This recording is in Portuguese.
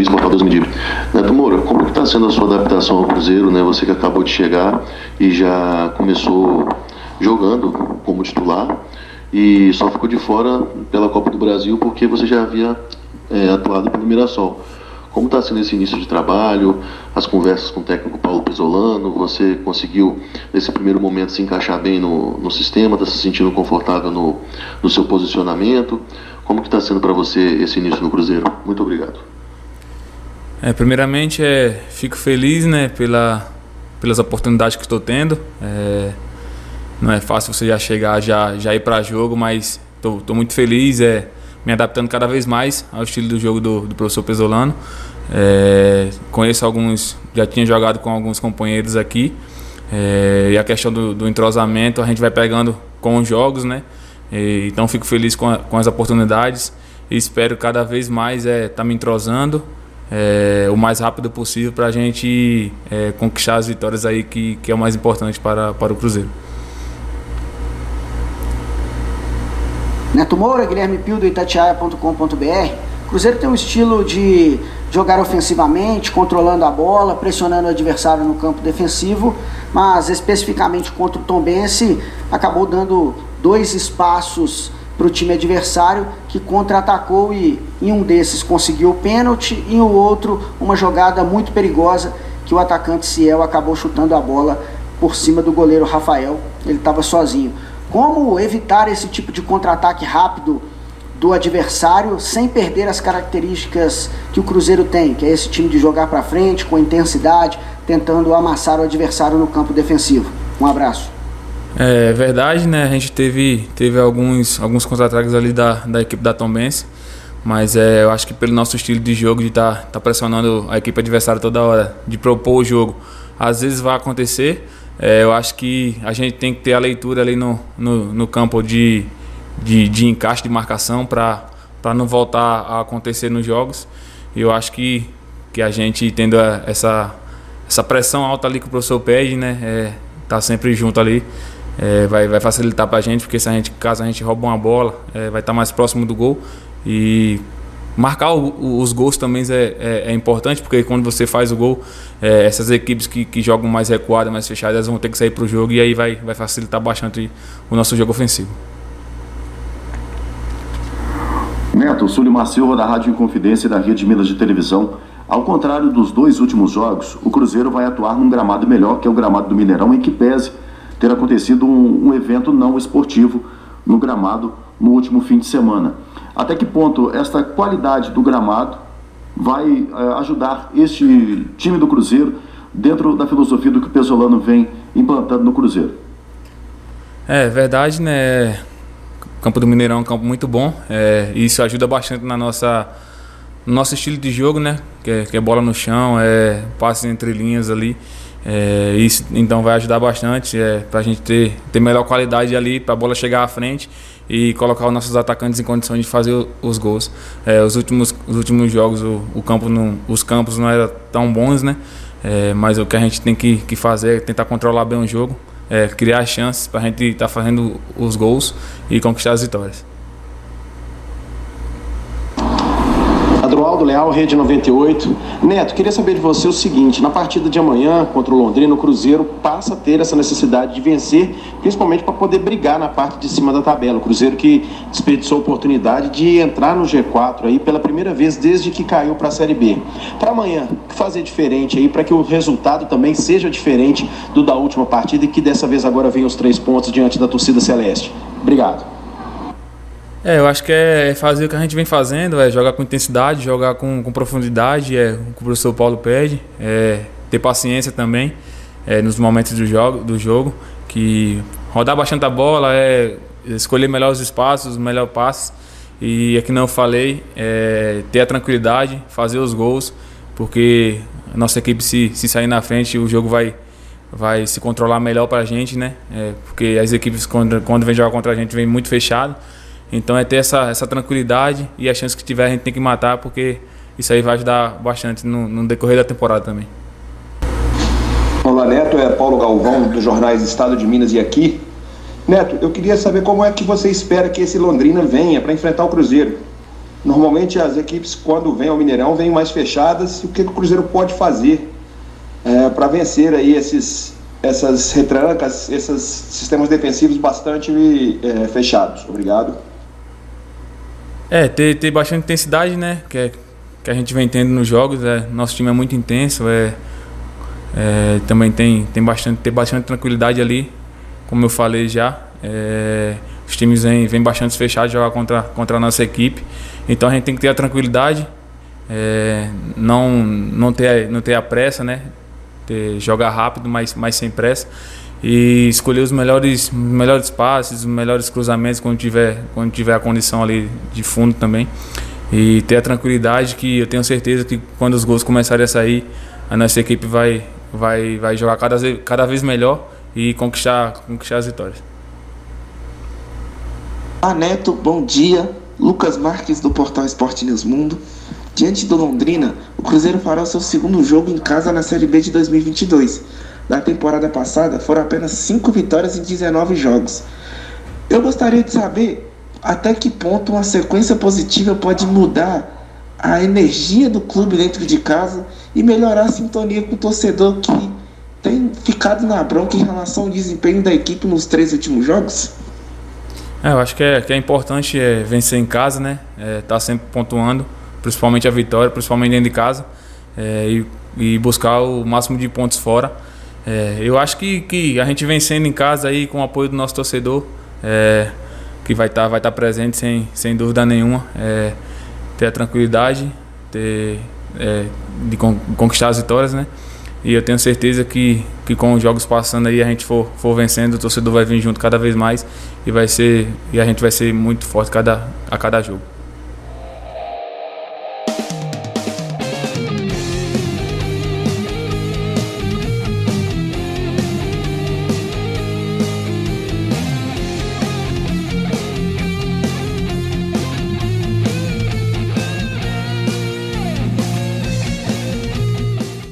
Luiz, Portal 2000. Neto Moura, como está sendo a sua adaptação ao Cruzeiro, né? Você que acabou de chegar e já começou jogando como titular e só ficou de fora pela Copa do Brasil porque você já havia é, atuado pelo Mirassol. Como está sendo esse início de trabalho, as conversas com o técnico Paulo Pesolano? Você conseguiu, nesse primeiro momento, se encaixar bem no, no sistema? Está se sentindo confortável no, no seu posicionamento? Como que está sendo para você esse início no Cruzeiro? Muito obrigado. É, primeiramente, é, fico feliz né, pela, pelas oportunidades que estou tendo. É, não é fácil você já chegar, já, já ir para jogo, mas estou muito feliz. É, me adaptando cada vez mais ao estilo do jogo do, do professor Pesolano. É, conheço alguns, já tinha jogado com alguns companheiros aqui. É, e a questão do, do, entrosamento a gente vai pegando com os jogos, né? E, então fico feliz com, a, com, as oportunidades e espero cada vez mais estar é, tá me entrosando é, o mais rápido possível para a gente é, conquistar as vitórias aí que, que é o mais importante para, para o Cruzeiro. Neto Moura, Guilherme Pio do Itatiaia.com.br. Cruzeiro tem um estilo de jogar ofensivamente, controlando a bola, pressionando o adversário no campo defensivo, mas especificamente contra o Tombense acabou dando dois espaços para o time adversário que contra-atacou e em um desses conseguiu o pênalti e em outro uma jogada muito perigosa que o atacante Ciel acabou chutando a bola por cima do goleiro Rafael. Ele estava sozinho. Como evitar esse tipo de contra-ataque rápido do adversário sem perder as características que o Cruzeiro tem, que é esse time de jogar para frente com intensidade, tentando amassar o adversário no campo defensivo. Um abraço. É verdade, né? A gente teve, teve alguns, alguns contra-ataques ali da, da equipe da Tombense, mas é, eu acho que pelo nosso estilo de jogo, de estar tá, tá pressionando a equipe adversária toda hora, de propor o jogo, às vezes vai acontecer, é, eu acho que a gente tem que ter a leitura ali no, no, no campo de, de, de, encaixe de marcação para não voltar a acontecer nos jogos. E eu acho que, que a gente tendo a, essa, essa pressão alta ali que o professor pede, né? É, tá sempre junto ali. É, vai, vai facilitar para a gente, porque se a gente, caso a gente rouba uma bola, é, vai estar tá mais próximo do gol. E Marcar o, os gols também é, é, é, importante, porque quando você faz o gol, é, essas equipes que, que, jogam mais recuadas, mais fechadas, vão ter que sair para o jogo e aí vai, vai facilitar bastante o nosso jogo ofensivo. Neto, Súlio Silva da Rádio Inconfidência e da Rede Minas de Televisão. Ao contrário dos dois últimos jogos, o Cruzeiro vai atuar num gramado melhor, que é o gramado do Mineirão, em que pese ter acontecido um, um evento não esportivo no gramado no último fim de semana. Até que ponto esta qualidade do gramado vai é, ajudar este time do Cruzeiro dentro da filosofia do que o Pesolano vem implantando no Cruzeiro? É verdade, né? O campo do Mineirão é um campo muito bom. É, isso ajuda bastante na nossa no nosso estilo de jogo, né? Que é, que é bola no chão, é passe entre linhas ali. É, isso então vai ajudar bastante é, para a gente ter, ter melhor qualidade ali, para a bola chegar à frente e colocar os nossos atacantes em condições de fazer os gols. É, os, últimos, os últimos jogos, o, o campo não, os campos não eram tão bons, né? É, mas o que a gente tem que, que fazer é tentar controlar bem o jogo, é, criar chances para a gente estar tá fazendo os gols e conquistar as vitórias. Adroaldo Leal, Rede 98. Neto, queria saber de você o seguinte: na partida de amanhã contra o Londrina, o Cruzeiro passa a ter essa necessidade de vencer, principalmente para poder brigar na parte de cima da tabela. O Cruzeiro que desperdiçou a oportunidade de entrar no G4 aí pela primeira vez desde que caiu para a Série B. Para amanhã, o que fazer diferente aí para que o resultado também seja diferente do da última partida e que dessa vez agora venham os três pontos diante da torcida celeste? Obrigado. É, eu acho que é fazer o que a gente vem fazendo, é jogar com intensidade, jogar com, com profundidade, é o que o professor Paulo pede, é ter paciência também é, nos momentos do jogo, do jogo, que rodar bastante a bola, é escolher melhor os espaços, melhor passe. E é que não falei, é, ter a tranquilidade, fazer os gols, porque a nossa equipe se, se sair na frente, o jogo vai, vai se controlar melhor para a gente, né? É, porque as equipes quando, quando vem jogar contra a gente vem muito fechado. Então é ter essa, essa tranquilidade e a chance que tiver a gente tem que matar, porque isso aí vai ajudar bastante no, no decorrer da temporada também. Olá, Neto, é Paulo Galvão, dos jornais Estado de Minas e aqui. Neto, eu queria saber como é que você espera que esse Londrina venha para enfrentar o Cruzeiro. Normalmente as equipes, quando vêm ao Mineirão, vêm mais fechadas. O que, o Cruzeiro pode fazer é, para vencer aí esses, essas retrancas, esses sistemas defensivos bastante é, fechados? Obrigado. É, ter, ter bastante intensidade, né? Que, é, que a gente vem tendo nos jogos. É, nosso time é muito intenso. É, é, também tem, tem bastante, ter bastante tranquilidade ali, como eu falei já. É, os times vêm, vêm bastante fechados jogar contra, contra a nossa equipe. Então a gente tem que ter a tranquilidade, é, não, não, ter, não ter a pressa, né? Ter, jogar rápido, mas, mas sem pressa. E escolher os melhores, melhores passes, os melhores cruzamentos quando tiver, quando tiver a condição ali de fundo também. E ter a tranquilidade que eu tenho certeza que quando os gols começarem a sair, a nossa equipe vai, vai, vai jogar cada, cada vez melhor e conquistar, conquistar as vitórias. Olá Neto, bom dia. Lucas Marques do portal Esporte News Mundo. Diante do Londrina, o Cruzeiro fará o seu segundo jogo em casa na Série B de 2022. Na temporada passada, foram apenas 5 vitórias em 19 jogos. Eu gostaria de saber até que ponto uma sequência positiva pode mudar a energia do clube dentro de casa e melhorar a sintonia com o torcedor que tem ficado na bronca em relação ao desempenho da equipe nos três últimos jogos? É, eu acho que é, que é importante é, vencer em casa, né? É, tá sempre pontuando, principalmente a vitória, principalmente dentro de casa, é, e, e, buscar o máximo de pontos fora. É, eu acho que, que a gente vencendo em casa aí com o apoio do nosso torcedor, é, que vai estar tá, vai tá presente sem, sem dúvida nenhuma, é, ter a tranquilidade, ter, de conquistar as vitórias, né? E eu tenho certeza que, que com os jogos passando aí a gente for, for vencendo, o torcedor vai vir junto cada vez mais e vai ser e a gente vai ser muito forte cada, a cada jogo.